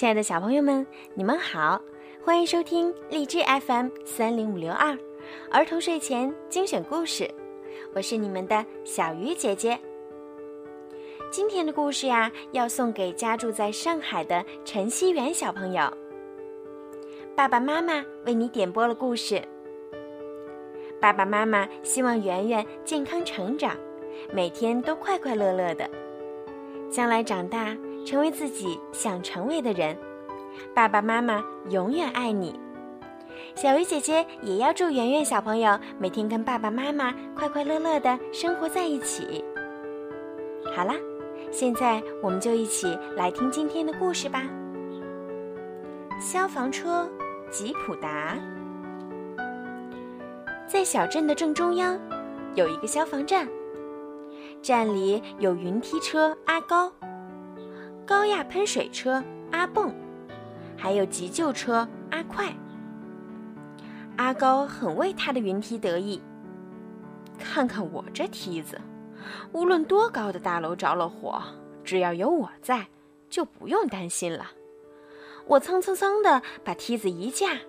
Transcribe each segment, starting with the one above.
亲爱的小朋友们，你们好，欢迎收听荔枝 FM 三零五六二儿童睡前精选故事，我是你们的小鱼姐姐。今天的故事呀，要送给家住在上海的陈希元小朋友。爸爸妈妈为你点播了故事。爸爸妈妈希望圆圆健康成长，每天都快快乐乐的，将来长大。成为自己想成为的人，爸爸妈妈永远爱你。小鱼姐姐也要祝圆圆小朋友每天跟爸爸妈妈快快乐乐的生活在一起。好啦，现在我们就一起来听今天的故事吧。消防车吉普达，在小镇的正中央有一个消防站，站里有云梯车阿高。高压喷水车阿蹦，还有急救车阿快。阿高很为他的云梯得意。看看我这梯子，无论多高的大楼着了火，只要有我在，就不用担心了。我蹭蹭蹭的把梯子一架，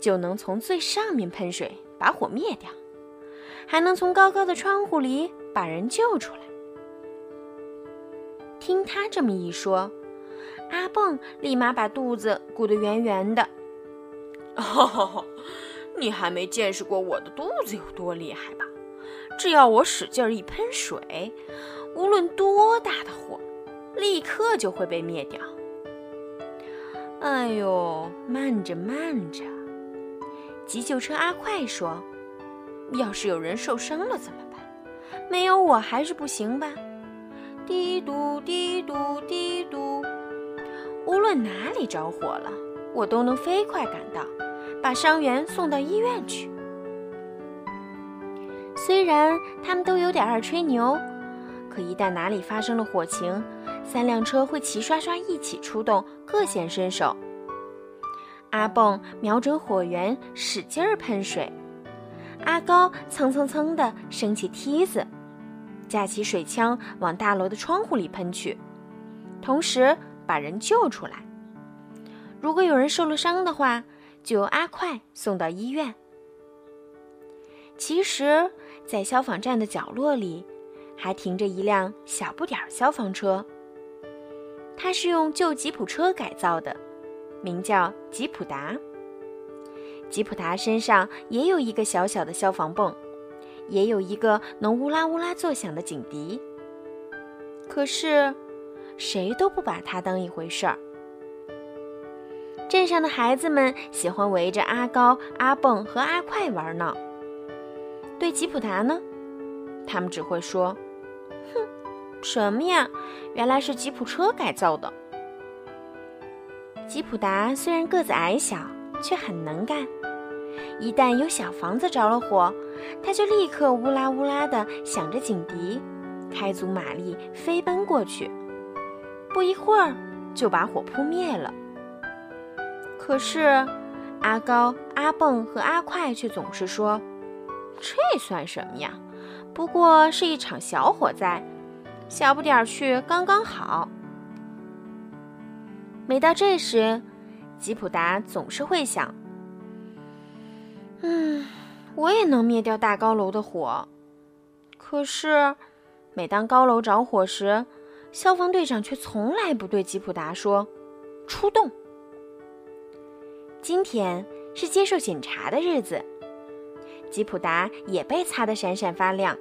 就能从最上面喷水把火灭掉，还能从高高的窗户里把人救出来。听他这么一说，阿蹦立马把肚子鼓得圆圆的。哦，你还没见识过我的肚子有多厉害吧？只要我使劲一喷水，无论多大的火，立刻就会被灭掉。哎呦，慢着慢着！急救车阿快说：“要是有人受伤了怎么办？没有我还是不行吧？”滴嘟滴嘟滴嘟，无论哪里着火了，我都能飞快赶到，把伤员送到医院去。虽然他们都有点爱吹牛，可一旦哪里发生了火情，三辆车会齐刷刷一起出动，各显身手。阿蹦瞄准火源，使劲儿喷水；阿高蹭蹭蹭地升起梯子。架起水枪往大楼的窗户里喷去，同时把人救出来。如果有人受了伤的话，就由阿快送到医院。其实，在消防站的角落里，还停着一辆小不点儿消防车。它是用旧吉普车改造的，名叫吉普达。吉普达身上也有一个小小的消防泵。也有一个能乌拉乌拉作响的警笛，可是谁都不把它当一回事儿。镇上的孩子们喜欢围着阿高、阿蹦和阿快玩闹。对吉普达呢，他们只会说：“哼，什么呀？原来是吉普车改造的。”吉普达虽然个子矮小，却很能干。一旦有小房子着了火，他就立刻乌拉乌拉地响着警笛，开足马力飞奔过去，不一会儿就把火扑灭了。可是，阿高、阿蹦和阿快却总是说：“这算什么呀？不过是一场小火灾，小不点儿去刚刚好。”每到这时，吉普达总是会想。嗯，我也能灭掉大高楼的火，可是，每当高楼着火时，消防队长却从来不对吉普达说“出动”。今天是接受检查的日子，吉普达也被擦得闪闪发亮，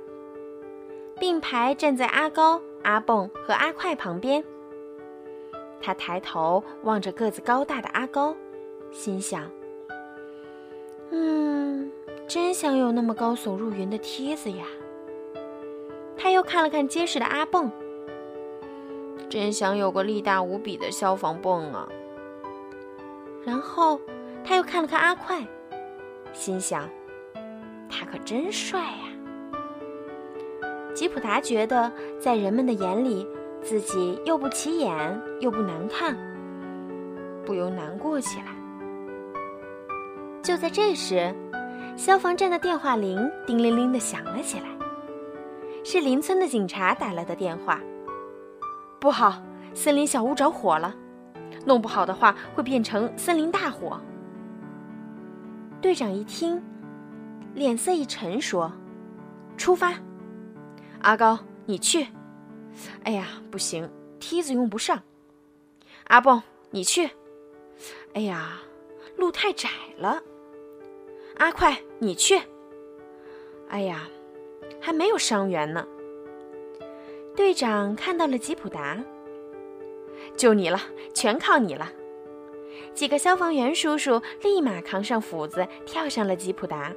并排站在阿高、阿蹦和阿快旁边。他抬头望着个子高大的阿高，心想。嗯，真想有那么高耸入云的梯子呀！他又看了看结实的阿蹦，真想有个力大无比的消防泵啊！然后他又看了看阿快，心想，他可真帅呀！吉普达觉得，在人们的眼里，自己又不起眼又不难看，不由难过起来。就在这时，消防站的电话铃叮铃铃的响了起来。是邻村的警察打来的电话。不好，森林小屋着火了，弄不好的话会变成森林大火。队长一听，脸色一沉，说：“出发。”阿高，你去。哎呀，不行，梯子用不上。阿蹦，你去。哎呀，路太窄了。阿快，你去。哎呀，还没有伤员呢。队长看到了吉普达，就你了，全靠你了。几个消防员叔叔立马扛上斧子，跳上了吉普达。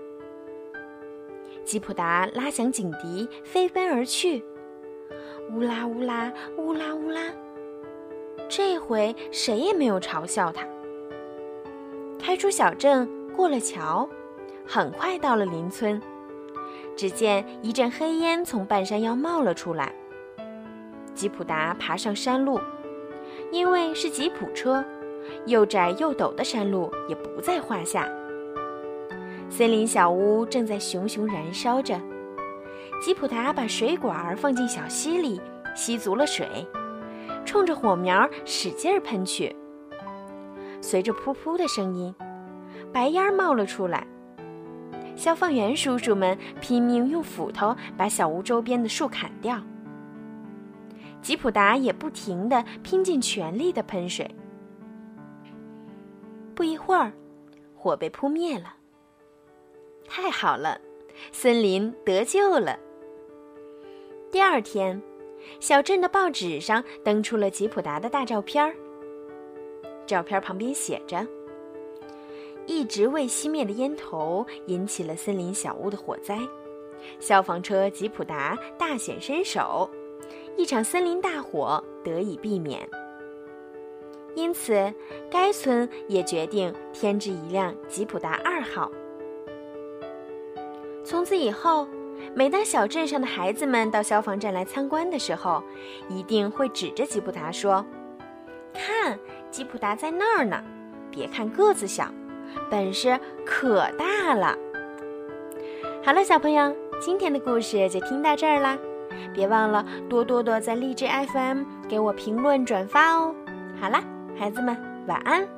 吉普达拉响警笛，飞奔而去。乌拉乌拉，乌拉乌拉。这回谁也没有嘲笑他。开出小镇，过了桥，很快到了邻村。只见一阵黑烟从半山腰冒了出来。吉普达爬上山路，因为是吉普车，又窄又陡的山路也不在话下。森林小屋正在熊熊燃烧着，吉普达把水管放进小溪里，吸足了水，冲着火苗使劲儿喷去。随着噗噗的声音，白烟冒了出来。消防员叔叔们拼命用斧头把小屋周边的树砍掉。吉普达也不停地拼尽全力地喷水。不一会儿，火被扑灭了。太好了，森林得救了。第二天，小镇的报纸上登出了吉普达的大照片儿。照片旁边写着：“一直未熄灭的烟头引起了森林小屋的火灾，消防车吉普达大显身手。”一场森林大火得以避免，因此该村也决定添置一辆吉普达二号。从此以后，每当小镇上的孩子们到消防站来参观的时候，一定会指着吉普达说：“看，吉普达在那儿呢！别看个子小，本事可大了。”好了，小朋友，今天的故事就听到这儿啦。别忘了多多的在荔枝 FM 给我评论转发哦。好啦，孩子们，晚安。